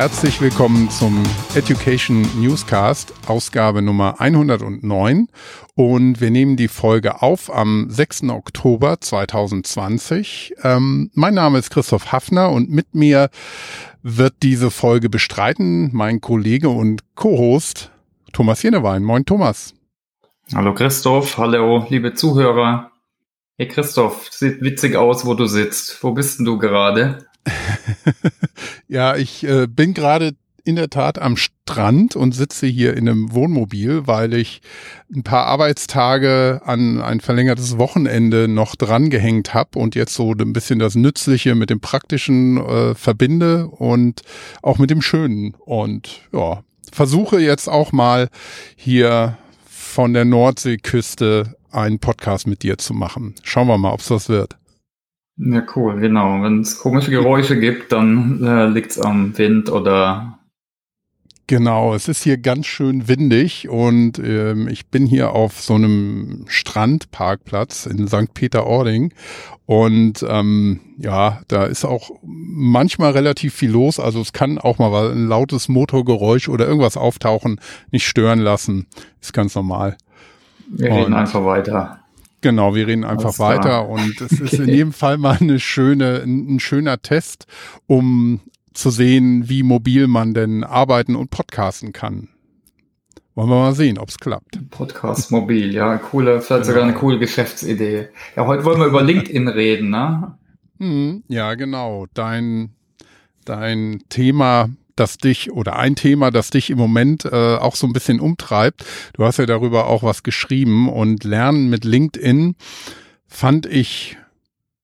Herzlich willkommen zum Education Newscast, Ausgabe Nummer 109. Und wir nehmen die Folge auf am 6. Oktober 2020. Ähm, mein Name ist Christoph Hafner und mit mir wird diese Folge bestreiten mein Kollege und Co-Host Thomas Jenewein. Moin Thomas. Hallo Christoph, hallo liebe Zuhörer. Hey Christoph, sieht witzig aus, wo du sitzt. Wo bist denn du gerade? ja, ich äh, bin gerade in der Tat am Strand und sitze hier in einem Wohnmobil, weil ich ein paar Arbeitstage an ein verlängertes Wochenende noch dran gehängt habe und jetzt so ein bisschen das Nützliche mit dem Praktischen äh, verbinde und auch mit dem Schönen. Und ja, versuche jetzt auch mal hier von der Nordseeküste einen Podcast mit dir zu machen. Schauen wir mal, ob es das wird. Ja, cool, genau. Wenn es komische Geräusche gibt, dann äh, liegt es am Wind oder. Genau, es ist hier ganz schön windig und ähm, ich bin hier auf so einem Strandparkplatz in St. Peter-Ording und ähm, ja, da ist auch manchmal relativ viel los. Also es kann auch mal ein lautes Motorgeräusch oder irgendwas auftauchen, nicht stören lassen. Ist ganz normal. Wir reden einfach weiter. Genau, wir reden einfach weiter und es ist in jedem Fall mal eine schöne, ein, ein, schöner Test, um zu sehen, wie mobil man denn arbeiten und podcasten kann. Wollen wir mal sehen, ob es klappt. Podcast mobil, ja, coole, vielleicht sogar eine coole Geschäftsidee. Ja, heute wollen wir über LinkedIn reden, ne? Hm, ja, genau. Dein, dein Thema das dich oder ein Thema, das dich im Moment äh, auch so ein bisschen umtreibt. Du hast ja darüber auch was geschrieben und Lernen mit LinkedIn fand ich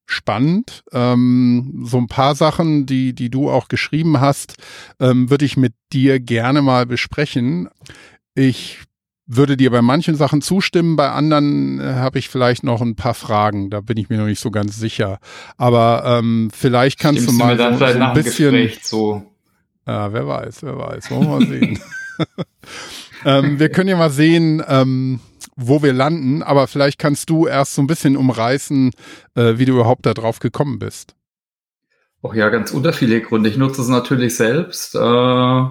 spannend. Ähm, so ein paar Sachen, die, die du auch geschrieben hast, ähm, würde ich mit dir gerne mal besprechen. Ich würde dir bei manchen Sachen zustimmen, bei anderen äh, habe ich vielleicht noch ein paar Fragen. Da bin ich mir noch nicht so ganz sicher. Aber ähm, vielleicht kannst Stimmst du mal so, so ein bisschen. So ja, wer weiß, wer weiß. Wollen wir mal sehen. ähm, wir können ja mal sehen, ähm, wo wir landen, aber vielleicht kannst du erst so ein bisschen umreißen, äh, wie du überhaupt da drauf gekommen bist. Ach ja, ganz unterschiedliche Gründe. Ich nutze es natürlich selbst. Äh,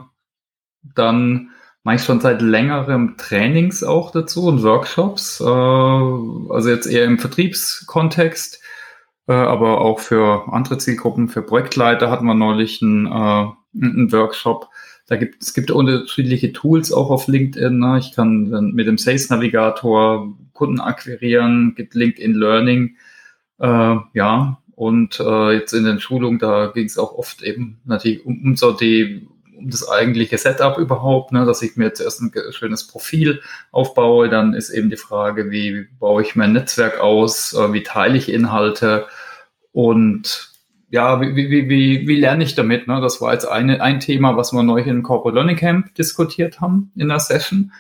dann mache ich schon seit längerem Trainings auch dazu und Workshops. Äh, also jetzt eher im Vertriebskontext, äh, aber auch für andere Zielgruppen, für Projektleiter hatten wir neulich ein äh, einen Workshop. Da gibt es gibt unterschiedliche Tools auch auf LinkedIn. Ne? Ich kann dann mit dem Sales Navigator Kunden akquirieren, gibt LinkedIn Learning. Äh, ja, und äh, jetzt in den Schulungen, da ging es auch oft eben natürlich um, um so die um das eigentliche Setup überhaupt, ne, dass ich mir zuerst ein schönes Profil aufbaue. Dann ist eben die Frage, wie baue ich mein Netzwerk aus, äh, wie teile ich Inhalte und ja, wie, wie, wie, wie lerne ich damit? Ne? Das war jetzt eine, ein Thema, was wir neu in Corporate Learning Camp diskutiert haben in der Session.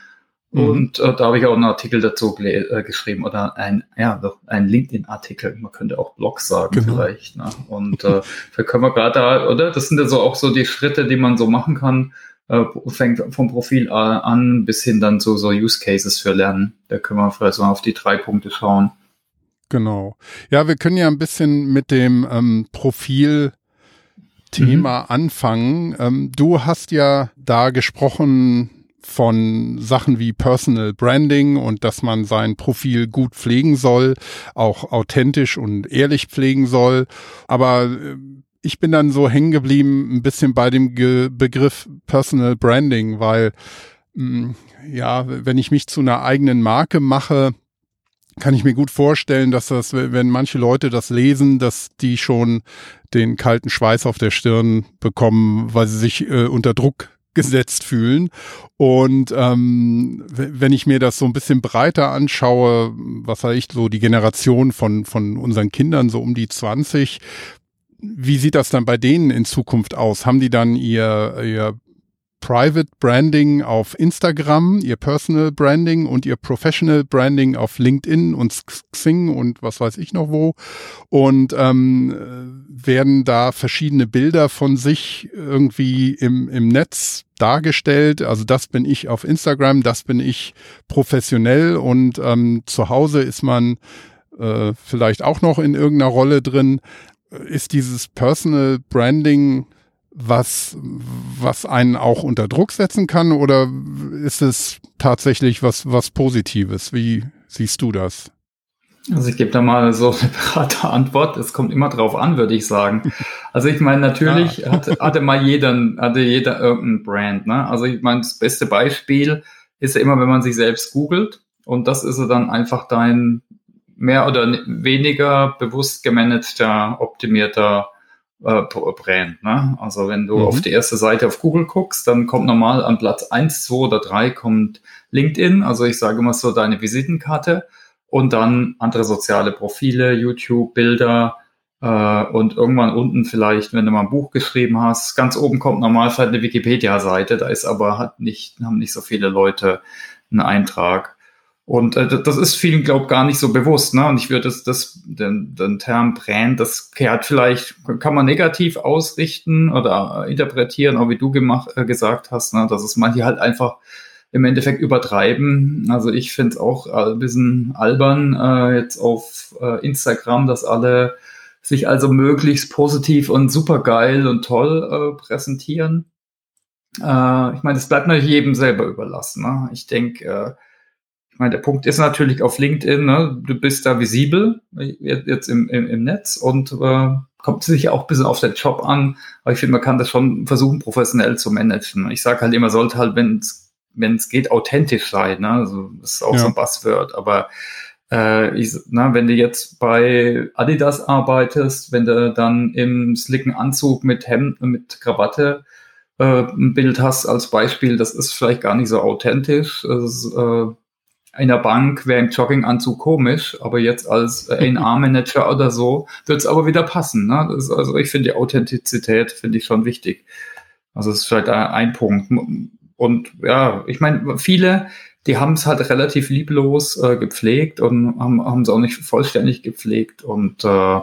Mhm. Und äh, da habe ich auch einen Artikel dazu äh, geschrieben oder ein, ja, ein LinkedIn-Artikel. Man könnte auch Blog sagen genau. vielleicht. Ne? Und äh, da können wir gerade da, oder? Das sind ja so auch so die Schritte, die man so machen kann. Äh, fängt vom Profil an bis hin dann zu so Use Cases für Lernen. Da können wir vielleicht mal auf die drei Punkte schauen. Genau. Ja, wir können ja ein bisschen mit dem ähm, Profil Thema mhm. anfangen. Ähm, du hast ja da gesprochen von Sachen wie Personal Branding und dass man sein Profil gut pflegen soll, auch authentisch und ehrlich pflegen soll. Aber äh, ich bin dann so hängen geblieben ein bisschen bei dem Ge Begriff Personal Branding, weil mh, mm, ja, wenn ich mich zu einer eigenen Marke mache, kann ich mir gut vorstellen, dass das, wenn manche Leute das lesen, dass die schon den kalten Schweiß auf der Stirn bekommen, weil sie sich äh, unter Druck gesetzt fühlen. Und ähm, wenn ich mir das so ein bisschen breiter anschaue, was sage ich, so die Generation von, von unseren Kindern, so um die 20, wie sieht das dann bei denen in Zukunft aus? Haben die dann ihr, ihr Private Branding auf Instagram, ihr Personal Branding und ihr Professional Branding auf LinkedIn und Xing und was weiß ich noch wo. Und ähm, werden da verschiedene Bilder von sich irgendwie im, im Netz dargestellt. Also das bin ich auf Instagram, das bin ich professionell und ähm, zu Hause ist man äh, vielleicht auch noch in irgendeiner Rolle drin. Ist dieses Personal Branding was, was einen auch unter Druck setzen kann oder ist es tatsächlich was, was Positives? Wie siehst du das? Also ich gebe da mal so eine breite Antwort. Es kommt immer drauf an, würde ich sagen. Also ich meine, natürlich ja. hatte, hatte mal jeder, hatte jeder irgendein Brand. Ne? Also ich meine, das beste Beispiel ist ja immer, wenn man sich selbst googelt und das ist ja dann einfach dein mehr oder weniger bewusst gemanagter, optimierter äh, Brand. Ne? Also wenn du mhm. auf die erste Seite auf Google guckst, dann kommt normal an Platz eins, zwei oder drei kommt LinkedIn. Also ich sage immer so deine Visitenkarte und dann andere soziale Profile, YouTube, Bilder äh, und irgendwann unten vielleicht, wenn du mal ein Buch geschrieben hast, ganz oben kommt normal vielleicht eine Wikipedia-Seite, da ist aber hat nicht, haben nicht so viele Leute einen Eintrag. Und äh, das ist vielen, glaube gar nicht so bewusst. Ne? Und ich würde das, das den, den Term Brand, das kehrt vielleicht, kann man negativ ausrichten oder interpretieren, auch wie du gemacht, äh, gesagt hast, ne? dass es manche halt einfach im Endeffekt übertreiben. Also ich finde es auch ein bisschen albern äh, jetzt auf äh, Instagram, dass alle sich also möglichst positiv und supergeil und toll äh, präsentieren. Äh, ich meine, das bleibt natürlich jedem selber überlassen. Ne? Ich denke, äh, ich meine, der Punkt ist natürlich auf LinkedIn, ne? du bist da visibel jetzt im, im, im Netz und äh, kommt sicher auch ein bisschen auf den Job an, aber ich finde, man kann das schon versuchen, professionell zu managen. Ich sage halt immer, sollte halt, wenn es geht, authentisch sein. Ne? Also, das ist auch ja. so ein Buzzword, aber äh, ich, na, wenn du jetzt bei Adidas arbeitest, wenn du dann im slicken Anzug mit Hemd, mit Krawatte äh, ein Bild hast als Beispiel, das ist vielleicht gar nicht so authentisch. Das äh, in der Bank wäre ein Jogginganzug komisch, aber jetzt als A&R-Manager oder so wird es aber wieder passen. Ne? Ist, also ich finde die Authentizität finde ich schon wichtig. Also das ist vielleicht ein Punkt. Und ja, ich meine, viele, die haben es halt relativ lieblos äh, gepflegt und haben es auch nicht vollständig gepflegt. Und äh,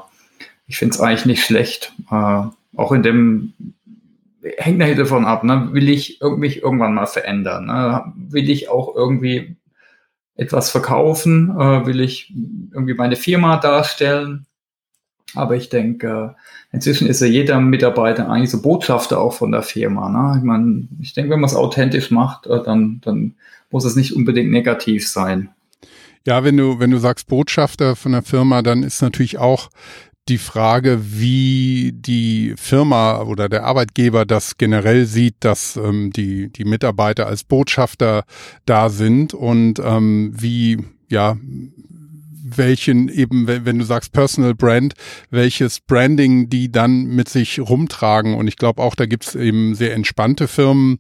ich finde es eigentlich nicht schlecht. Äh, auch in dem hängt natürlich davon ab, ne? will ich mich irgendwann mal verändern? Ne? Will ich auch irgendwie etwas verkaufen? Äh, will ich irgendwie meine Firma darstellen? Aber ich denke, inzwischen ist ja jeder Mitarbeiter eigentlich so Botschafter auch von der Firma. Ne? Ich meine, ich denke, wenn man es authentisch macht, äh, dann, dann muss es nicht unbedingt negativ sein. Ja, wenn du, wenn du sagst Botschafter von der Firma, dann ist natürlich auch die Frage, wie die Firma oder der Arbeitgeber das generell sieht, dass ähm, die, die Mitarbeiter als Botschafter da sind und ähm, wie, ja, welchen eben, wenn du sagst Personal Brand, welches Branding die dann mit sich rumtragen. Und ich glaube auch, da gibt es eben sehr entspannte Firmen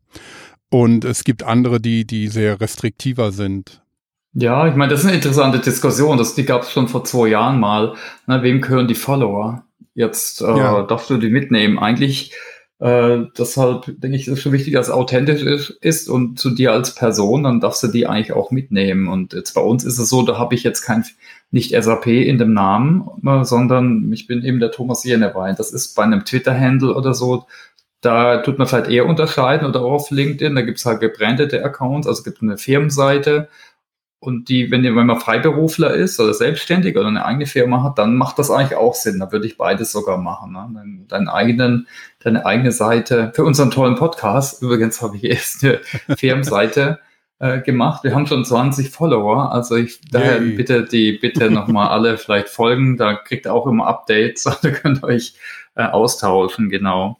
und es gibt andere, die, die sehr restriktiver sind. Ja, ich meine, das ist eine interessante Diskussion. Das, die gab es schon vor zwei Jahren mal. Na, wem gehören die Follower? Jetzt äh, ja. darfst du die mitnehmen. Eigentlich äh, deshalb denke ich, ist es schon wichtig, dass es authentisch ist, ist und zu dir als Person, dann darfst du die eigentlich auch mitnehmen. Und jetzt bei uns ist es so, da habe ich jetzt kein, nicht SAP in dem Namen, äh, sondern ich bin eben der Thomas Jenewein. Das ist bei einem Twitter-Handle oder so, da tut man vielleicht eher unterscheiden oder auch auf LinkedIn, da gibt es halt gebrandete Accounts, also es gibt eine Firmenseite und die, wenn, wenn man Freiberufler ist oder selbstständig oder eine eigene Firma hat, dann macht das eigentlich auch Sinn. Da würde ich beides sogar machen. Ne? Deine, eigenen, deine eigene Seite. Für unseren tollen Podcast, übrigens habe ich erst eine Firmenseite äh, gemacht. Wir haben schon 20 Follower. Also ich daher Yay. bitte die bitte nochmal alle vielleicht folgen. Da kriegt ihr auch immer Updates. Da könnt ihr euch äh, austauschen, genau.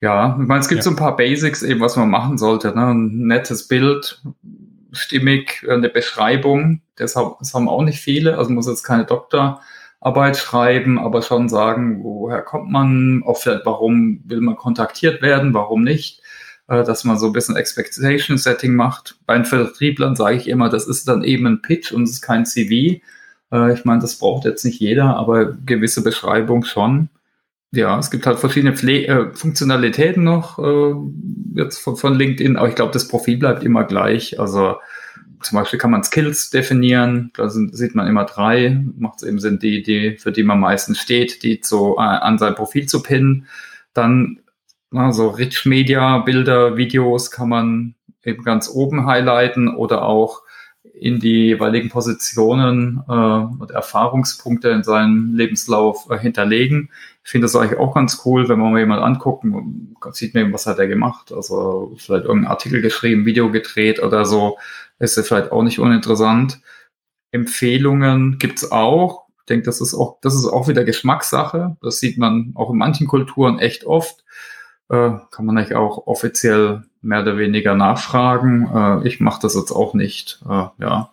Ja, ich meine, es gibt ja. so ein paar Basics eben, was man machen sollte. Ne? Ein nettes Bild, stimmig eine Beschreibung. Deshalb, das haben auch nicht viele. Also muss jetzt keine Doktorarbeit schreiben, aber schon sagen, woher kommt man, auch vielleicht, warum will man kontaktiert werden, warum nicht. Äh, dass man so ein bisschen Expectation Setting macht. Bei den Vertrieblern sage ich immer, das ist dann eben ein Pitch und es ist kein CV. Äh, ich meine, das braucht jetzt nicht jeder, aber gewisse Beschreibung schon ja, es gibt halt verschiedene Pfle äh, Funktionalitäten noch äh, jetzt von, von LinkedIn, aber ich glaube, das Profil bleibt immer gleich. Also zum Beispiel kann man Skills definieren, da sind, sieht man immer drei, macht es eben Sinn, die, die, für die man meistens steht, die so äh, an sein Profil zu pinnen. Dann na, so Rich Media, Bilder, Videos kann man eben ganz oben highlighten oder auch in die jeweiligen Positionen äh, und Erfahrungspunkte in seinem Lebenslauf äh, hinterlegen. Ich finde das eigentlich auch ganz cool, wenn man mal jemand anguckt, sieht man, was hat er gemacht. Also vielleicht irgendeinen Artikel geschrieben, Video gedreht oder so. Ist ja vielleicht auch nicht uninteressant. Empfehlungen gibt's auch. Ich denke, das ist auch, das ist auch wieder Geschmackssache. Das sieht man auch in manchen Kulturen echt oft. Äh, kann man eigentlich auch offiziell mehr oder weniger nachfragen. Äh, ich mache das jetzt auch nicht. Äh, ja,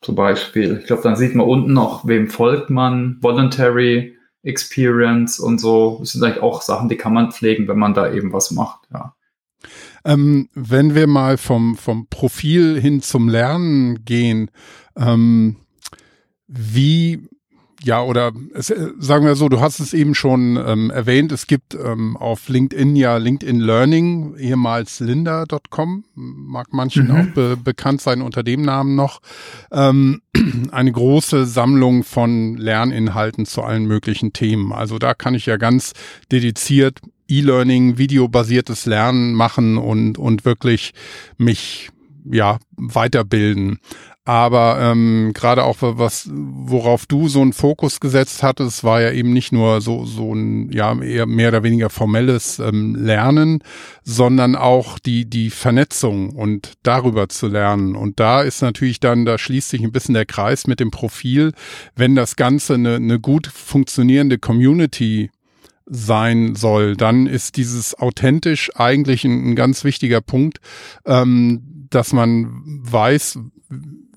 zum Beispiel. Ich glaube, dann sieht man unten noch, wem folgt man, Voluntary Experience und so. Das sind eigentlich auch Sachen, die kann man pflegen, wenn man da eben was macht. Ja. Ähm, wenn wir mal vom, vom Profil hin zum Lernen gehen, ähm, wie ja, oder es, äh, sagen wir so, du hast es eben schon ähm, erwähnt, es gibt ähm, auf LinkedIn ja LinkedIn Learning, ehemals linda.com, mag manchen mhm. auch be bekannt sein unter dem Namen noch, ähm, eine große Sammlung von Lerninhalten zu allen möglichen Themen. Also da kann ich ja ganz dediziert E-Learning, videobasiertes Lernen machen und, und wirklich mich ja, weiterbilden. Aber ähm, gerade auch was, worauf du so einen Fokus gesetzt hattest, war ja eben nicht nur so so ein ja eher mehr oder weniger formelles ähm, Lernen, sondern auch die die Vernetzung und darüber zu lernen. Und da ist natürlich dann, da schließt sich ein bisschen der Kreis mit dem Profil, wenn das Ganze eine, eine gut funktionierende Community sein soll, dann ist dieses authentisch eigentlich ein, ein ganz wichtiger Punkt, ähm, dass man weiß,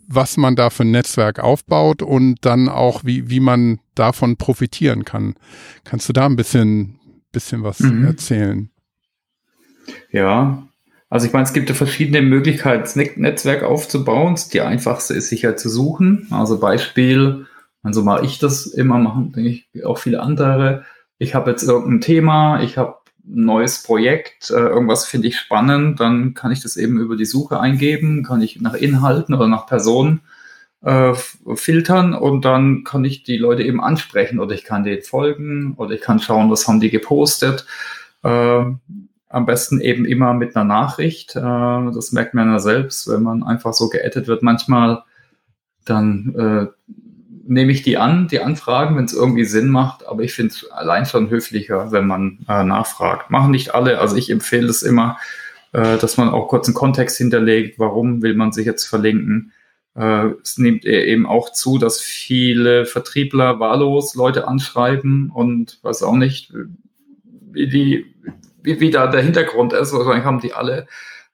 was man da für ein Netzwerk aufbaut und dann auch, wie, wie man davon profitieren kann. Kannst du da ein bisschen, bisschen was mhm. erzählen? Ja, also ich meine, es gibt ja verschiedene Möglichkeiten, das Netzwerk aufzubauen. Die einfachste ist sicher zu suchen. Also Beispiel, also mal ich das immer machen, denke ich, auch viele andere. Ich habe jetzt irgendein Thema, ich habe neues Projekt, äh, irgendwas finde ich spannend, dann kann ich das eben über die Suche eingeben, kann ich nach Inhalten oder nach Personen äh, filtern und dann kann ich die Leute eben ansprechen oder ich kann denen folgen oder ich kann schauen, was haben die gepostet. Äh, am besten eben immer mit einer Nachricht. Äh, das merkt man ja selbst, wenn man einfach so geaddet wird. Manchmal dann äh, nehme ich die an, die Anfragen, wenn es irgendwie Sinn macht, aber ich finde es allein schon höflicher, wenn man äh, nachfragt. Machen nicht alle, also ich empfehle es immer, äh, dass man auch kurz einen Kontext hinterlegt, warum will man sich jetzt verlinken. Äh, es nimmt e-, eben auch zu, dass viele Vertriebler wahllos Leute anschreiben und weiß auch nicht, wie die, wie, wie da der Hintergrund ist. Wahrscheinlich haben die alle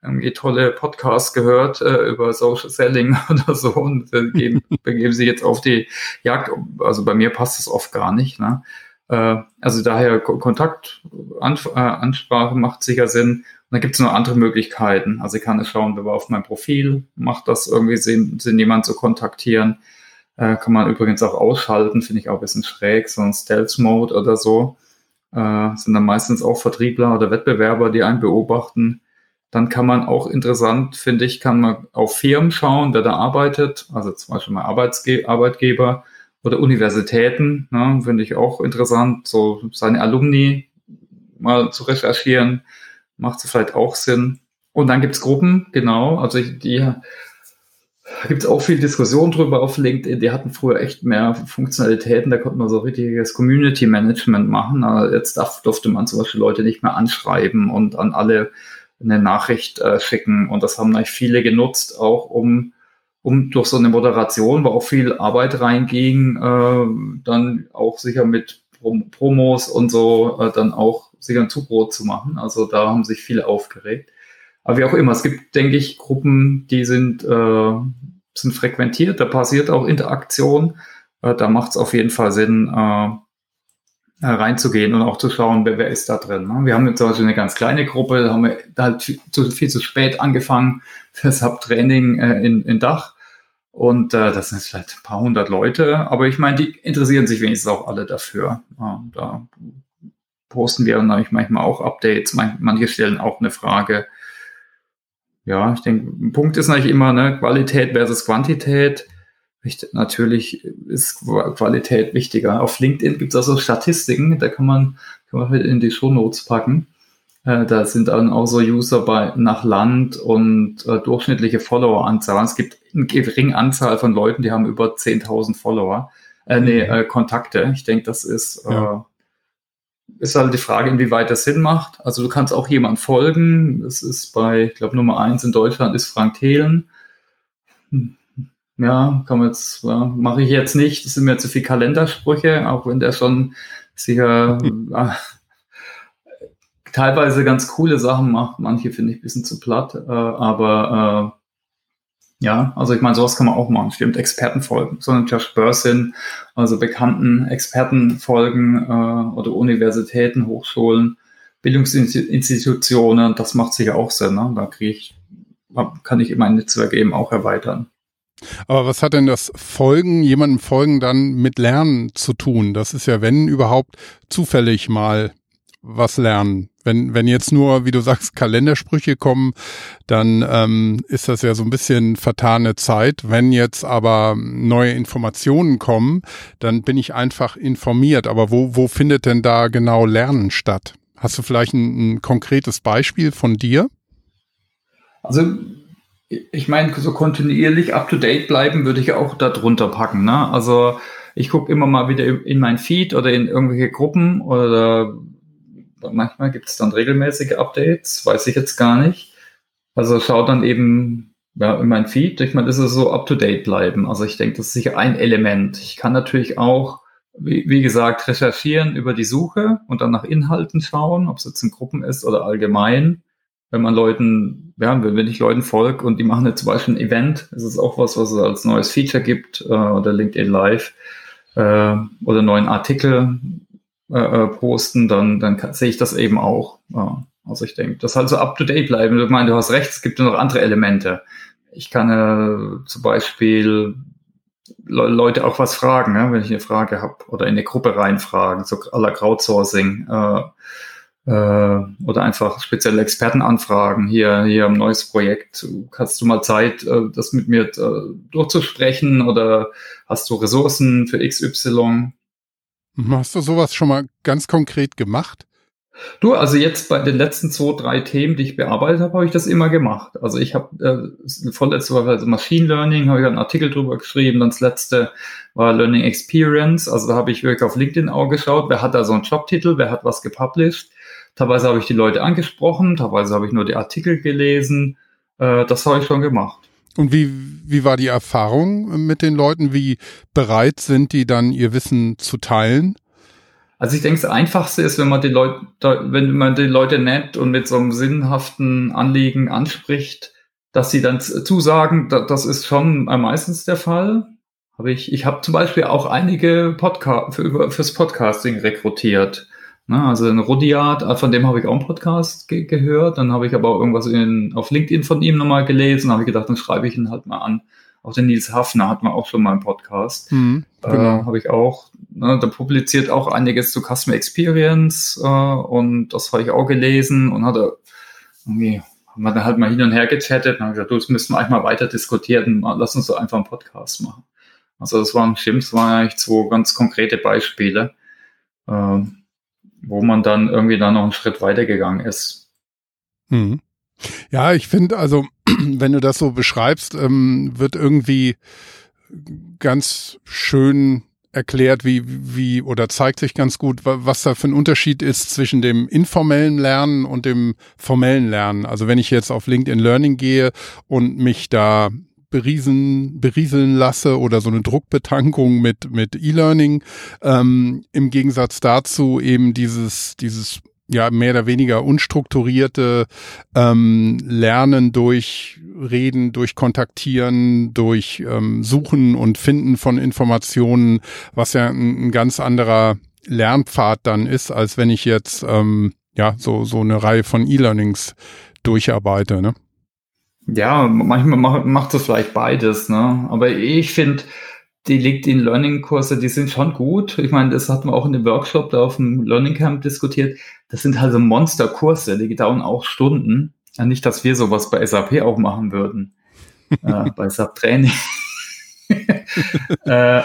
irgendwie tolle Podcasts gehört äh, über Social Selling oder so und äh, geben, begeben sich jetzt auf die Jagd. Also bei mir passt das oft gar nicht. Ne? Äh, also daher Kontaktansprache äh, macht sicher Sinn. Und dann gibt es noch andere Möglichkeiten. Also ich kann es schauen, wer war auf meinem Profil, macht das irgendwie Sinn, Sinn jemand zu kontaktieren. Äh, kann man übrigens auch ausschalten, finde ich auch ein bisschen schräg, so ein Stealth-Mode oder so. Äh, sind dann meistens auch Vertriebler oder Wettbewerber, die einen beobachten dann kann man auch interessant, finde ich, kann man auf Firmen schauen, wer da arbeitet, also zum Beispiel mal Arbeitsge Arbeitgeber oder Universitäten, ne, finde ich auch interessant, so seine Alumni mal zu recherchieren, macht es vielleicht auch Sinn. Und dann gibt es Gruppen, genau, also die da gibt es auch viel Diskussion drüber auf LinkedIn. Die hatten früher echt mehr Funktionalitäten, da konnte man so richtiges Community Management machen. Aber jetzt darf, durfte man zum Beispiel Leute nicht mehr anschreiben und an alle eine Nachricht äh, schicken. Und das haben natürlich viele genutzt, auch um, um durch so eine Moderation, wo auch viel Arbeit reinging, äh, dann auch sicher mit Prom Promos und so äh, dann auch sicher ein Zubrot zu machen. Also da haben sich viele aufgeregt. Aber wie auch immer, es gibt, denke ich, Gruppen, die sind, äh, sind frequentiert, da passiert auch Interaktion. Äh, da macht es auf jeden Fall Sinn, äh, reinzugehen und auch zu schauen, wer, wer ist da drin. Ne? Wir haben jetzt zum Beispiel eine ganz kleine Gruppe, da haben wir halt viel zu, viel zu spät angefangen für Subtraining äh, in, in Dach. Und äh, das sind vielleicht ein paar hundert Leute, aber ich meine, die interessieren sich wenigstens auch alle dafür. Ja, da posten wir dann manchmal auch Updates, manche stellen auch eine Frage. Ja, ich denke, ein Punkt ist natürlich immer ne, Qualität versus Quantität natürlich ist Qualität wichtiger. Auf LinkedIn gibt es also Statistiken, da kann man, kann man halt in die Show Notes packen. Äh, da sind dann auch so User bei, nach Land und äh, durchschnittliche Follower-Anzahl. Es gibt eine geringe Anzahl von Leuten, die haben über 10.000 Follower, äh, nee, mhm. äh, Kontakte. Ich denke, das ist, ja. äh, ist halt die Frage, inwieweit das Sinn macht. Also du kannst auch jemand folgen. Das ist bei, ich glaube, Nummer eins in Deutschland ist Frank Thelen. Hm. Ja, kann man jetzt, ja, mache ich jetzt nicht. Das sind mir zu viele Kalendersprüche, auch wenn der schon sicher äh, teilweise ganz coole Sachen macht. Manche finde ich ein bisschen zu platt, äh, aber äh, ja, also ich meine, sowas kann man auch machen. Stimmt, Experten folgen, so eine Josh Bursin, also bekannten Experten folgen äh, oder Universitäten, Hochschulen, Bildungsinstitutionen, das macht sicher auch Sinn. Ne? Da kriege ich, kann ich mein Netzwerk eben auch erweitern. Aber was hat denn das Folgen, jemandem Folgen dann mit Lernen zu tun? Das ist ja, wenn überhaupt, zufällig mal was lernen. Wenn, wenn jetzt nur, wie du sagst, Kalendersprüche kommen, dann ähm, ist das ja so ein bisschen vertane Zeit. Wenn jetzt aber neue Informationen kommen, dann bin ich einfach informiert. Aber wo, wo findet denn da genau Lernen statt? Hast du vielleicht ein, ein konkretes Beispiel von dir? Also ich meine, so kontinuierlich up-to-date bleiben würde ich auch darunter packen. Ne? Also ich gucke immer mal wieder in mein Feed oder in irgendwelche Gruppen oder manchmal gibt es dann regelmäßige Updates, weiß ich jetzt gar nicht. Also schau dann eben ja, in mein Feed. Ich meine, das ist so up-to-date bleiben. Also ich denke, das ist sicher ein Element. Ich kann natürlich auch, wie, wie gesagt, recherchieren über die Suche und dann nach Inhalten schauen, ob es jetzt in Gruppen ist oder allgemein wenn man Leuten, ja, wenn ich Leuten folge und die machen jetzt zum Beispiel ein Event, ist es auch was, was es als neues Feature gibt äh, oder LinkedIn Live äh, oder neuen Artikel äh, äh posten, dann, dann sehe ich das eben auch. Ja. Also ich denke, das halt so up to date bleiben. Ich meine, du hast recht, es gibt noch andere Elemente. Ich kann äh, zum Beispiel Le Leute auch was fragen, ja, wenn ich eine Frage habe oder in eine Gruppe reinfragen, so aller Crowdsourcing. Äh, äh, oder einfach spezielle Experten anfragen. Hier, hier ein neues Projekt. Hast du mal Zeit, äh, das mit mir äh, durchzusprechen oder hast du Ressourcen für XY? Mhm, hast du sowas schon mal ganz konkret gemacht? Du, also jetzt bei den letzten zwei, drei Themen, die ich bearbeitet habe, habe ich das immer gemacht. Also ich habe äh, vorletzte Woche also Machine Learning, habe ich einen Artikel drüber geschrieben, dann das letzte war Learning Experience, also da habe ich wirklich auf LinkedIn auch geschaut, wer hat da so einen Jobtitel, wer hat was gepublished Teilweise habe ich die Leute angesprochen, teilweise habe ich nur die Artikel gelesen. Äh, das habe ich schon gemacht. Und wie, wie war die Erfahrung mit den Leuten? Wie bereit sind die dann ihr Wissen zu teilen? Also ich denke, das Einfachste ist, wenn man die Leute, wenn man die Leute nett und mit so einem sinnhaften Anliegen anspricht, dass sie dann zusagen, das ist schon meistens der Fall. Habe ich, ich habe zum Beispiel auch einige Podcast für, fürs Podcasting rekrutiert. Na, also ein Rudyard, äh, von dem habe ich auch einen Podcast ge gehört. Dann habe ich aber auch irgendwas in, auf LinkedIn von ihm nochmal gelesen. habe ich gedacht, dann schreibe ich ihn halt mal an. Auch der Nils Hafner hat man auch schon mal einen Podcast. Mhm, äh, genau. Äh, habe ich auch. Ne, da publiziert auch einiges zu Customer Experience äh, und das habe ich auch gelesen und hatte irgendwie haben wir dann halt mal hin und her gechattet und haben gesagt, du, das müssen wir eigentlich mal weiter diskutieren. Lass uns so einfach einen Podcast machen. Also das waren, das waren eigentlich zwei ganz konkrete Beispiele. Ähm, wo man dann irgendwie dann noch einen Schritt weitergegangen ist. Hm. Ja, ich finde, also, wenn du das so beschreibst, ähm, wird irgendwie ganz schön erklärt, wie, wie, oder zeigt sich ganz gut, was da für ein Unterschied ist zwischen dem informellen Lernen und dem formellen Lernen. Also wenn ich jetzt auf LinkedIn Learning gehe und mich da beriesen, berieseln lasse oder so eine Druckbetankung mit, mit E-Learning. Ähm, Im Gegensatz dazu eben dieses, dieses ja mehr oder weniger unstrukturierte ähm, Lernen durch Reden, durch Kontaktieren, durch ähm, Suchen und Finden von Informationen, was ja ein, ein ganz anderer Lernpfad dann ist, als wenn ich jetzt ähm, ja so so eine Reihe von E-Learnings durcharbeite. Ne? Ja, manchmal macht, macht das vielleicht beides, ne? Aber ich finde, die LinkedIn Learning Kurse, die sind schon gut. Ich meine, das hatten wir auch in dem Workshop da auf dem Learning Camp diskutiert. Das sind halt so Monsterkurse, die dauern auch Stunden. Ja, nicht, dass wir sowas bei SAP auch machen würden. äh, bei SAP Training. äh,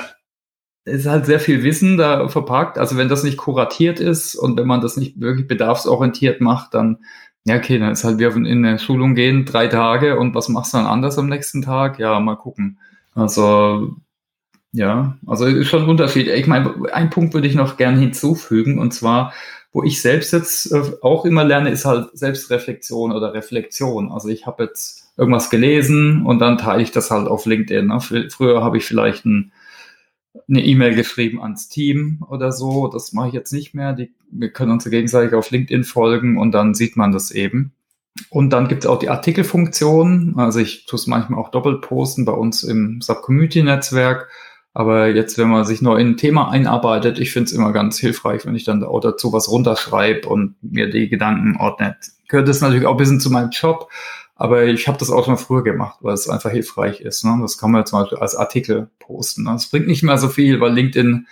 es ist halt sehr viel Wissen da verpackt. Also wenn das nicht kuratiert ist und wenn man das nicht wirklich bedarfsorientiert macht, dann ja, okay, dann ist halt wie in eine Schulung gehen, drei Tage und was machst du dann anders am nächsten Tag? Ja, mal gucken. Also, ja, also ist schon ein Unterschied. Ich meine, einen Punkt würde ich noch gerne hinzufügen und zwar, wo ich selbst jetzt äh, auch immer lerne, ist halt Selbstreflexion oder Reflexion. Also ich habe jetzt irgendwas gelesen und dann teile ich das halt auf LinkedIn. Ne? Früher habe ich vielleicht ein eine E-Mail geschrieben ans Team oder so. Das mache ich jetzt nicht mehr. Die, wir können uns gegenseitig auf LinkedIn folgen und dann sieht man das eben. Und dann gibt es auch die Artikelfunktion. Also ich tue es manchmal auch doppelt posten bei uns im Sub-Community-Netzwerk. Aber jetzt, wenn man sich neu in ein Thema einarbeitet, ich finde es immer ganz hilfreich, wenn ich dann auch dazu was runterschreibe und mir die Gedanken ordnet. Gehört das natürlich auch ein bisschen zu meinem Job, aber ich habe das auch schon früher gemacht, weil es einfach hilfreich ist. Ne? Das kann man zum Beispiel als Artikel posten. Ne? Das bringt nicht mehr so viel, weil LinkedIn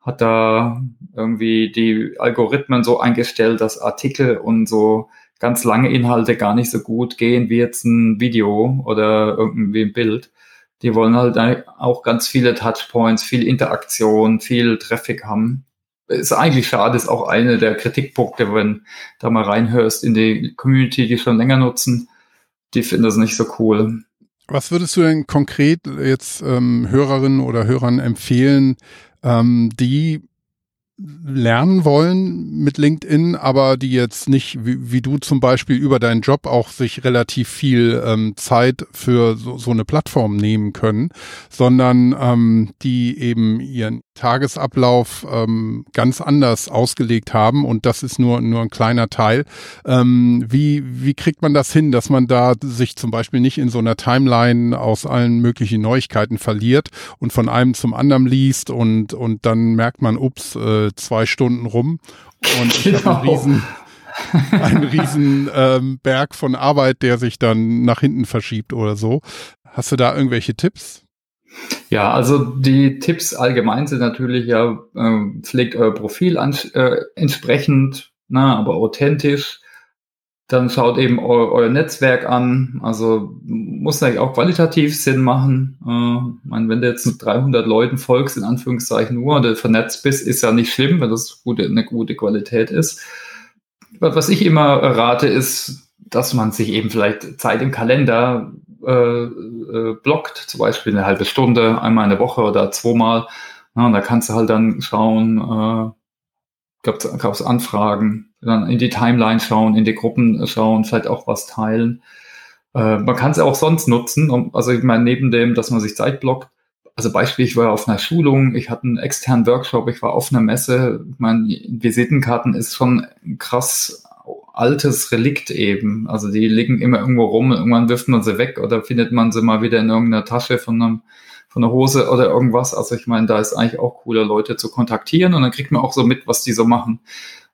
hat da irgendwie die Algorithmen so eingestellt, dass Artikel und so ganz lange Inhalte gar nicht so gut gehen wie jetzt ein Video oder irgendwie ein Bild. Die wollen halt auch ganz viele Touchpoints, viel Interaktion, viel Traffic haben. Ist eigentlich schade, ist auch eine der Kritikpunkte, wenn da mal reinhörst in die Community, die schon länger nutzen die finden das nicht so cool. Was würdest du denn konkret jetzt ähm, Hörerinnen oder Hörern empfehlen, ähm, die lernen wollen mit LinkedIn, aber die jetzt nicht, wie, wie du zum Beispiel über deinen Job auch sich relativ viel ähm, Zeit für so, so eine Plattform nehmen können, sondern ähm, die eben ihren Tagesablauf ähm, ganz anders ausgelegt haben und das ist nur nur ein kleiner Teil. Ähm, wie wie kriegt man das hin, dass man da sich zum Beispiel nicht in so einer Timeline aus allen möglichen Neuigkeiten verliert und von einem zum anderen liest und und dann merkt man, ups, äh, zwei Stunden rum und ich genau. habe einen riesen einen riesen ähm, Berg von Arbeit, der sich dann nach hinten verschiebt oder so. Hast du da irgendwelche Tipps? Ja, also die Tipps allgemein sind natürlich ja, äh, pflegt euer Profil an, äh, entsprechend, na, aber authentisch. Dann schaut eben eu euer Netzwerk an. Also muss eigentlich auch qualitativ Sinn machen. Äh, meine, wenn du jetzt mit 300 Leuten folgst, in Anführungszeichen nur, oder vernetzt bist, ist ja nicht schlimm, wenn das gute, eine gute Qualität ist. Was ich immer rate, ist, dass man sich eben vielleicht Zeit im Kalender äh, äh, blockt, zum Beispiel eine halbe Stunde, einmal eine Woche oder zweimal. Ja, und da kannst du halt dann schauen, äh, gab es Anfragen, dann in die Timeline schauen, in die Gruppen schauen, vielleicht auch was teilen. Äh, man kann es auch sonst nutzen. Um, also ich meine, neben dem, dass man sich Zeit blockt, also Beispiel, ich war auf einer Schulung, ich hatte einen externen Workshop, ich war auf einer Messe. Meine Visitenkarten ist schon krass altes Relikt eben. Also die liegen immer irgendwo rum, irgendwann wirft man sie weg oder findet man sie mal wieder in irgendeiner Tasche von einem von einer Hose oder irgendwas. Also ich meine, da ist eigentlich auch cooler, Leute zu kontaktieren und dann kriegt man auch so mit, was die so machen.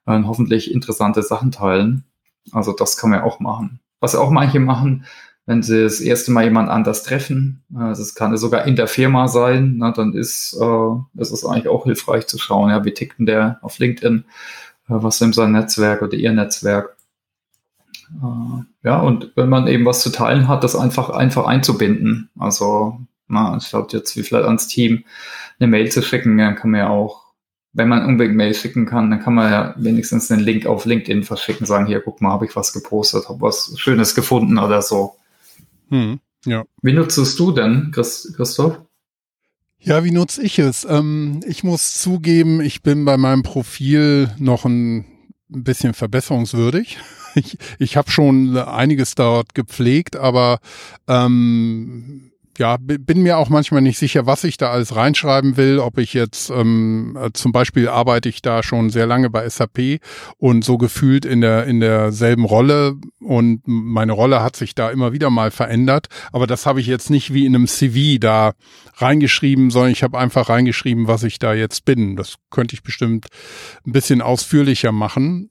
Und hoffentlich interessante Sachen teilen. Also das kann man auch machen. Was auch manche machen, wenn sie das erste Mal jemand anders treffen, also es kann sogar in der Firma sein, na, dann ist, äh, ist es eigentlich auch hilfreich zu schauen, ja, wie tickt denn der auf LinkedIn was in sein Netzwerk oder ihr Netzwerk. Äh, ja, und wenn man eben was zu teilen hat, das einfach, einfach einzubinden. Also, na, anstatt jetzt wie vielleicht ans Team eine Mail zu schicken, dann kann man ja auch, wenn man unbedingt Mail schicken kann, dann kann man ja wenigstens einen Link auf LinkedIn verschicken, sagen, hier, guck mal, habe ich was gepostet, habe was Schönes gefunden oder so. Hm, ja. Wie nutzt du denn, Christoph? Ja, wie nutze ich es? Ähm, ich muss zugeben, ich bin bei meinem Profil noch ein bisschen verbesserungswürdig. Ich, ich habe schon einiges dort gepflegt, aber ähm, ja, bin mir auch manchmal nicht sicher, was ich da alles reinschreiben will, ob ich jetzt ähm, äh, zum Beispiel arbeite ich da schon sehr lange bei SAP und so gefühlt in der in derselben Rolle und meine Rolle hat sich da immer wieder mal verändert, aber das habe ich jetzt nicht wie in einem CV da reingeschrieben, sondern ich habe einfach reingeschrieben, was ich da jetzt bin. Das könnte ich bestimmt ein bisschen ausführlicher machen.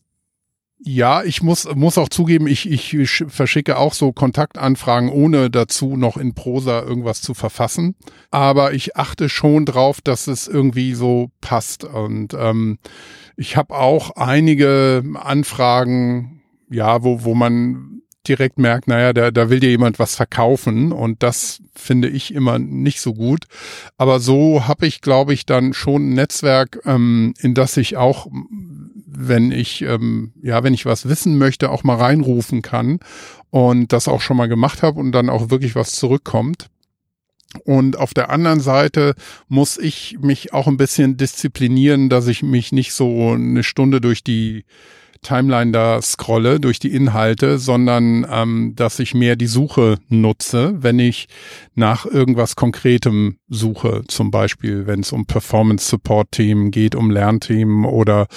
Ja, ich muss, muss auch zugeben, ich, ich verschicke auch so Kontaktanfragen, ohne dazu noch in Prosa irgendwas zu verfassen. Aber ich achte schon drauf, dass es irgendwie so passt. Und ähm, ich habe auch einige Anfragen, ja, wo, wo man direkt merkt, naja, da, da will dir jemand was verkaufen und das finde ich immer nicht so gut. Aber so habe ich, glaube ich, dann schon ein Netzwerk, ähm, in das ich auch wenn ich, ähm, ja, wenn ich was wissen möchte, auch mal reinrufen kann und das auch schon mal gemacht habe und dann auch wirklich was zurückkommt. Und auf der anderen Seite muss ich mich auch ein bisschen disziplinieren, dass ich mich nicht so eine Stunde durch die Timeline da scrolle durch die Inhalte, sondern ähm, dass ich mehr die Suche nutze, wenn ich nach irgendwas Konkretem suche. Zum Beispiel, wenn es um Performance-Support-Themen geht, um Lernthemen oder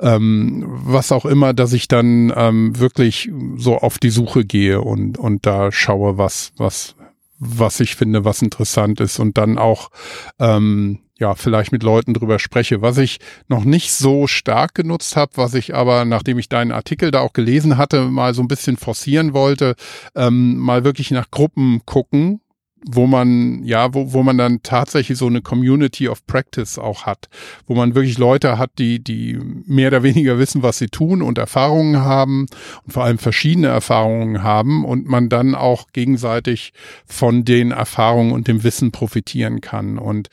ähm, was auch immer, dass ich dann ähm, wirklich so auf die Suche gehe und, und da schaue, was, was, was ich finde, was interessant ist und dann auch ähm, ja, vielleicht mit Leuten drüber spreche. Was ich noch nicht so stark genutzt habe, was ich aber, nachdem ich deinen Artikel da auch gelesen hatte, mal so ein bisschen forcieren wollte, ähm, mal wirklich nach Gruppen gucken, wo man, ja, wo, wo man dann tatsächlich so eine Community of Practice auch hat, wo man wirklich Leute hat, die, die mehr oder weniger wissen, was sie tun und Erfahrungen haben und vor allem verschiedene Erfahrungen haben und man dann auch gegenseitig von den Erfahrungen und dem Wissen profitieren kann. Und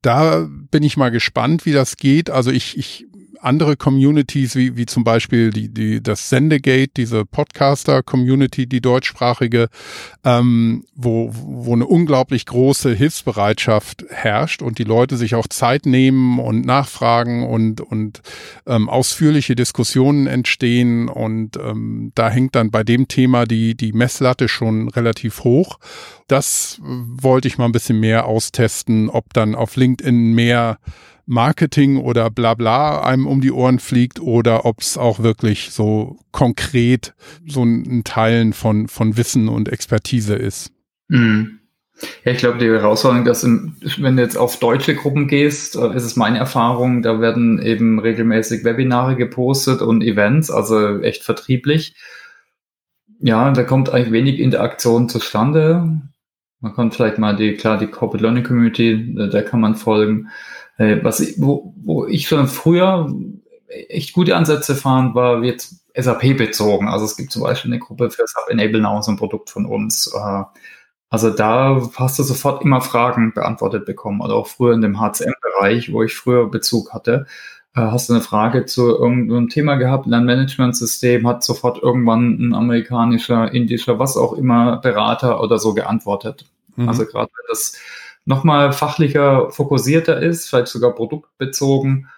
da bin ich mal gespannt, wie das geht. Also ich, ich andere Communities, wie, wie zum Beispiel die, die, das Sendegate, diese Podcaster-Community, die deutschsprachige, ähm, wo, wo eine unglaublich große Hilfsbereitschaft herrscht und die Leute sich auch Zeit nehmen und nachfragen und, und ähm, ausführliche Diskussionen entstehen. Und ähm, da hängt dann bei dem Thema die, die Messlatte schon relativ hoch. Das wollte ich mal ein bisschen mehr austesten, ob dann auf LinkedIn mehr Marketing oder bla bla einem um die Ohren fliegt oder ob es auch wirklich so konkret so ein Teilen von, von Wissen und Expertise ist. Mhm. Ja, ich glaube, die Herausforderung, dass im, wenn du jetzt auf deutsche Gruppen gehst, äh, ist es meine Erfahrung, da werden eben regelmäßig Webinare gepostet und Events, also echt vertrieblich. Ja, da kommt eigentlich wenig Interaktion zustande. Man kann vielleicht mal die, klar, die Corporate Learning Community, da kann man folgen. Äh, was ich, wo, wo ich schon früher echt gute Ansätze fand, war jetzt SAP bezogen. Also es gibt zum Beispiel eine Gruppe für SAP Enable Now, so ein Produkt von uns. Äh, also da hast du sofort immer Fragen beantwortet bekommen. Oder auch früher in dem HCM-Bereich, wo ich früher Bezug hatte, äh, hast du eine Frage zu irgendeinem Thema gehabt, Lernmanagementsystem, hat sofort irgendwann ein amerikanischer, indischer, was auch immer Berater oder so geantwortet. Mhm. Also gerade wenn das nochmal fachlicher, fokussierter ist, vielleicht sogar produktbezogen,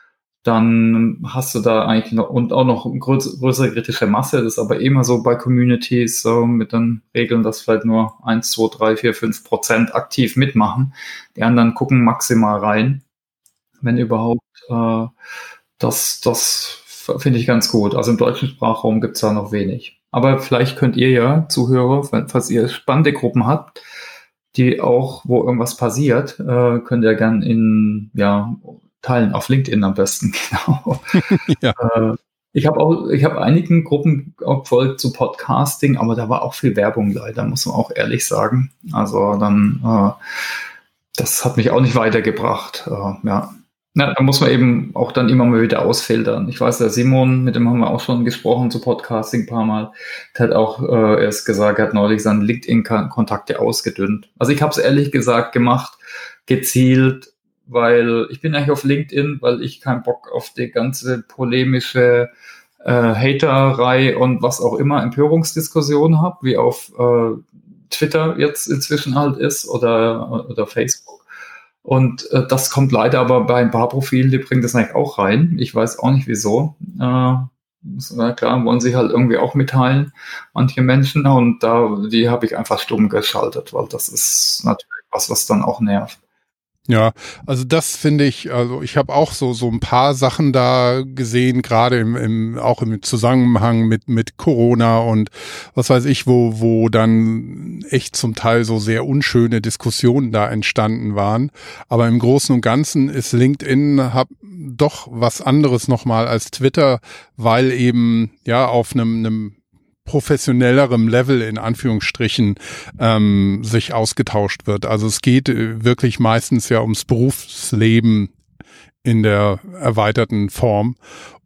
dann hast du da eigentlich noch und auch noch eine größere kritische Masse. Das ist aber immer so bei Communities so mit den Regeln, dass vielleicht nur 1, 2, 3, 4, 5 Prozent aktiv mitmachen. Die anderen gucken maximal rein, wenn überhaupt. Äh, das das finde ich ganz gut. Also im deutschen Sprachraum gibt es da noch wenig. Aber vielleicht könnt ihr ja, Zuhörer, falls ihr spannende Gruppen habt, die auch, wo irgendwas passiert, äh, könnt ihr gern in, ja, teilen, auf LinkedIn am besten, genau. ja. Äh, ich habe auch, ich habe einigen Gruppen auch gefolgt zu Podcasting, aber da war auch viel Werbung leider, muss man auch ehrlich sagen. Also dann, äh, das hat mich auch nicht weitergebracht. Äh, ja. Na, da muss man eben auch dann immer mal wieder ausfiltern. Ich weiß, der Simon, mit dem haben wir auch schon gesprochen zu Podcasting ein paar Mal, der hat auch äh, erst gesagt, er hat neulich seine LinkedIn-Kontakte ausgedünnt. Also ich habe es ehrlich gesagt gemacht, gezielt, weil ich bin eigentlich auf LinkedIn, weil ich keinen Bock auf die ganze polemische äh, Haterei und was auch immer Empörungsdiskussion habe, wie auf äh, Twitter jetzt inzwischen halt ist oder, oder Facebook. Und äh, das kommt leider aber bei ein paar Profilen, die bringen das eigentlich auch rein. Ich weiß auch nicht wieso. Äh, na klar, wollen sie halt irgendwie auch mitteilen, manche Menschen. Und da, die habe ich einfach stumm geschaltet, weil das ist natürlich was, was dann auch nervt. Ja, also das finde ich, also ich habe auch so so ein paar Sachen da gesehen, gerade im, im auch im Zusammenhang mit mit Corona und was weiß ich, wo wo dann echt zum Teil so sehr unschöne Diskussionen da entstanden waren. Aber im Großen und Ganzen ist LinkedIn hab doch was anderes nochmal als Twitter, weil eben ja auf einem, einem professionellerem Level in Anführungsstrichen ähm, sich ausgetauscht wird. Also es geht äh, wirklich meistens ja ums Berufsleben in der erweiterten Form.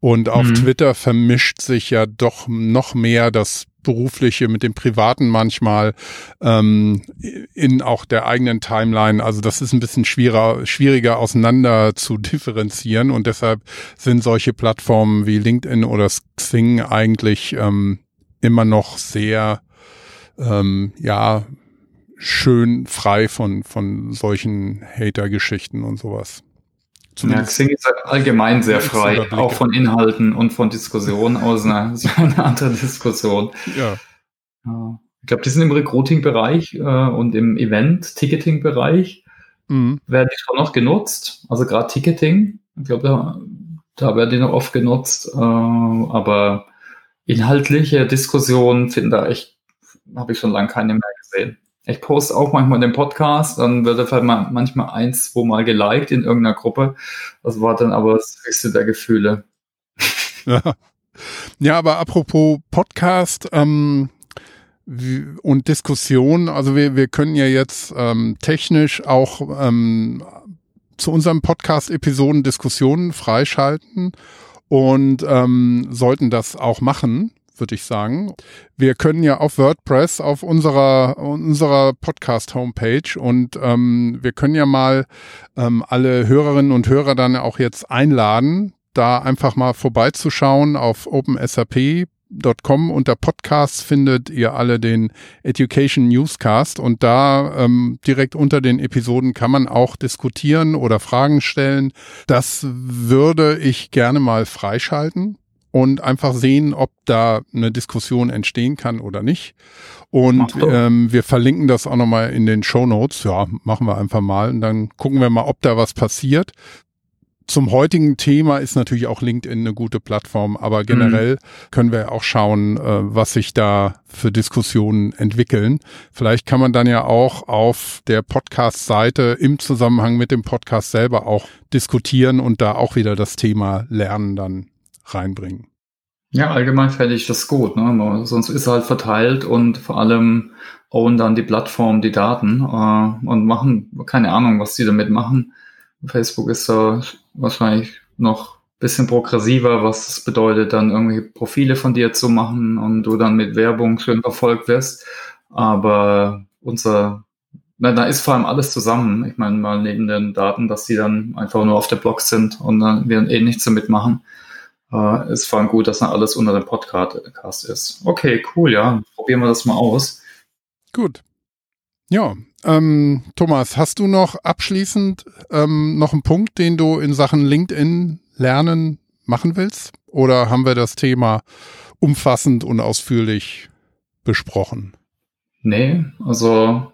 Und auf mhm. Twitter vermischt sich ja doch noch mehr das Berufliche mit dem Privaten manchmal ähm, in auch der eigenen Timeline. Also das ist ein bisschen schwieriger, schwieriger auseinander zu differenzieren und deshalb sind solche Plattformen wie LinkedIn oder Xing eigentlich ähm, immer noch sehr ähm, ja schön frei von von solchen Hater-Geschichten und sowas. Zumindest ja, Xing ist allgemein sehr frei, auch von Inhalten und von Diskussionen aus einer, so eine andere Diskussion. Ja. Ich glaube, die sind im Recruiting-Bereich äh, und im Event-Ticketing-Bereich mhm. werden die schon noch genutzt. Also gerade Ticketing, ich glaube, da, da werden die noch oft genutzt. Äh, aber inhaltliche Diskussionen finden da echt, habe ich schon lange keine mehr gesehen. Ich poste auch manchmal den Podcast, dann wird er vielleicht manchmal eins, wo mal geliked in irgendeiner Gruppe. Das war dann aber das höchste der Gefühle. Ja, ja aber apropos Podcast ähm, und Diskussion, also wir, wir können ja jetzt ähm, technisch auch ähm, zu unserem Podcast-Episoden Diskussionen freischalten und ähm, sollten das auch machen würde ich sagen. Wir können ja auf WordPress auf unserer unserer Podcast Homepage und ähm, wir können ja mal ähm, alle Hörerinnen und Hörer dann auch jetzt einladen, da einfach mal vorbeizuschauen auf OpenSAP.com unter Podcasts findet ihr alle den Education Newscast und da ähm, direkt unter den Episoden kann man auch diskutieren oder Fragen stellen. Das würde ich gerne mal freischalten und einfach sehen, ob da eine Diskussion entstehen kann oder nicht. Und ähm, wir verlinken das auch nochmal in den Show Notes. Ja, machen wir einfach mal und dann gucken wir mal, ob da was passiert. Zum heutigen Thema ist natürlich auch LinkedIn eine gute Plattform, aber generell mhm. können wir auch schauen, äh, was sich da für Diskussionen entwickeln. Vielleicht kann man dann ja auch auf der Podcast-Seite im Zusammenhang mit dem Podcast selber auch diskutieren und da auch wieder das Thema Lernen dann reinbringen. Ja, allgemein fände ich das gut. Ne? Sonst ist halt verteilt und vor allem own dann die Plattform die Daten äh, und machen, keine Ahnung, was die damit machen. Facebook ist da wahrscheinlich noch ein bisschen progressiver, was es bedeutet, dann irgendwelche Profile von dir zu machen und du dann mit Werbung schön verfolgt wirst. Aber unser, na, da ist vor allem alles zusammen. Ich meine, mal neben den Daten, dass die dann einfach nur auf der Blog sind und dann wir eh nichts damit machen äh, ist vor allem gut, dass dann alles unter dem Podcast ist. Okay, cool, ja. Probieren wir das mal aus. Gut. Ja, ähm, Thomas, hast du noch abschließend ähm, noch einen Punkt, den du in Sachen LinkedIn lernen machen willst? Oder haben wir das Thema umfassend und ausführlich besprochen? Nee, also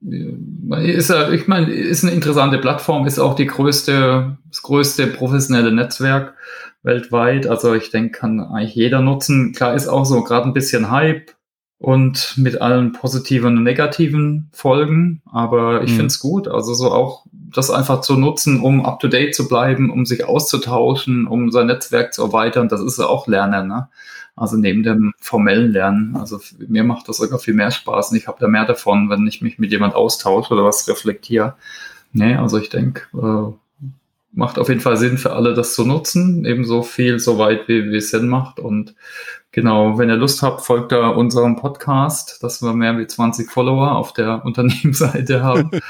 ist ja, ich meine, ist eine interessante Plattform, ist auch die größte, das größte professionelle Netzwerk weltweit. Also ich denke, kann eigentlich jeder nutzen. Klar ist auch so gerade ein bisschen Hype und mit allen positiven und negativen Folgen, aber ich mhm. finde es gut. Also so auch das einfach zu nutzen, um up to date zu bleiben, um sich auszutauschen, um sein Netzwerk zu erweitern, das ist ja auch Lernen. Ne? Also neben dem formellen Lernen. Also mir macht das sogar viel mehr Spaß und ich habe da mehr davon, wenn ich mich mit jemand austausche oder was reflektiere. Nee, also ich denke, äh, macht auf jeden Fall Sinn für alle, das zu nutzen. Ebenso viel, so weit, wie, wie es Sinn macht. Und genau, wenn ihr Lust habt, folgt da unserem Podcast, dass wir mehr wie 20 Follower auf der Unternehmensseite haben.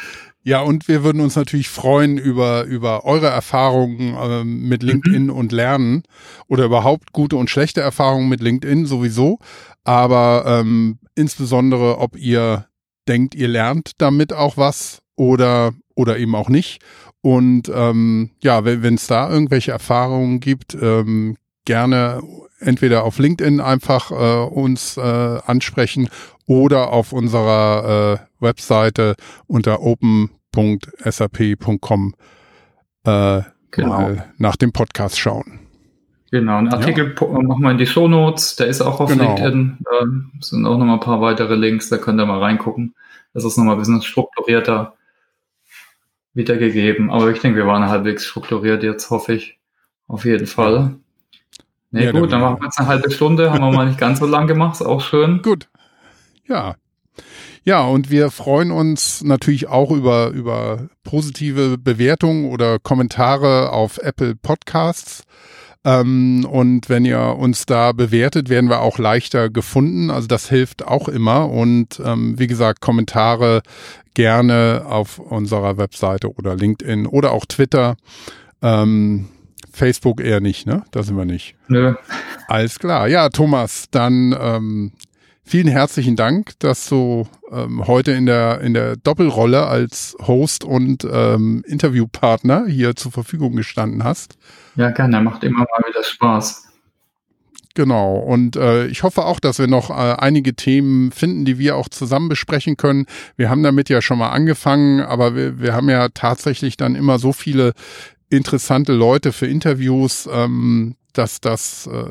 Ja, und wir würden uns natürlich freuen über, über eure Erfahrungen äh, mit LinkedIn mhm. und Lernen oder überhaupt gute und schlechte Erfahrungen mit LinkedIn sowieso. Aber ähm, insbesondere, ob ihr denkt, ihr lernt damit auch was oder, oder eben auch nicht und ähm, ja, wenn es da irgendwelche Erfahrungen gibt, ähm, gerne entweder auf LinkedIn einfach äh, uns äh, ansprechen oder auf unserer äh, Webseite unter open.sap.com äh, genau. nach dem Podcast schauen. Genau, einen Artikel ja. machen wir in die Show Notes, der ist auch auf genau. LinkedIn. Da sind auch nochmal ein paar weitere Links, da könnt ihr mal reingucken. Das ist nochmal ein bisschen strukturierter wiedergegeben. Aber ich denke, wir waren halbwegs strukturiert jetzt, hoffe ich. Auf jeden Fall. Nee, ja, gut, dann machen wir jetzt eine halbe Stunde. Haben wir mal nicht ganz so lang gemacht. Ist auch schön. Gut. Ja. Ja, und wir freuen uns natürlich auch über, über positive Bewertungen oder Kommentare auf Apple Podcasts. Ähm, und wenn ihr uns da bewertet, werden wir auch leichter gefunden. Also das hilft auch immer. Und ähm, wie gesagt, Kommentare gerne auf unserer Webseite oder LinkedIn oder auch Twitter. Ähm, Facebook eher nicht, ne? Da sind wir nicht. Nö. Alles klar. Ja, Thomas, dann ähm, vielen herzlichen Dank, dass du ähm, heute in der, in der Doppelrolle als Host und ähm, Interviewpartner hier zur Verfügung gestanden hast. Ja, gerne. Macht immer mal wieder Spaß. Genau. Und äh, ich hoffe auch, dass wir noch äh, einige Themen finden, die wir auch zusammen besprechen können. Wir haben damit ja schon mal angefangen, aber wir, wir haben ja tatsächlich dann immer so viele interessante Leute für Interviews, ähm, dass das äh,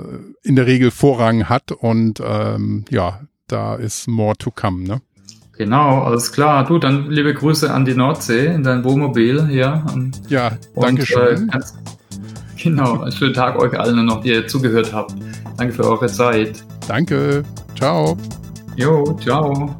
in der Regel Vorrang hat und ähm, ja, da ist more to come, ne? Genau, alles klar. Du, dann liebe Grüße an die Nordsee in dein Wohnmobil hier. Ja, danke schön. Äh, genau, einen schönen Tag euch allen noch, die ihr zugehört habt. Danke für eure Zeit. Danke. Ciao. Jo, ciao.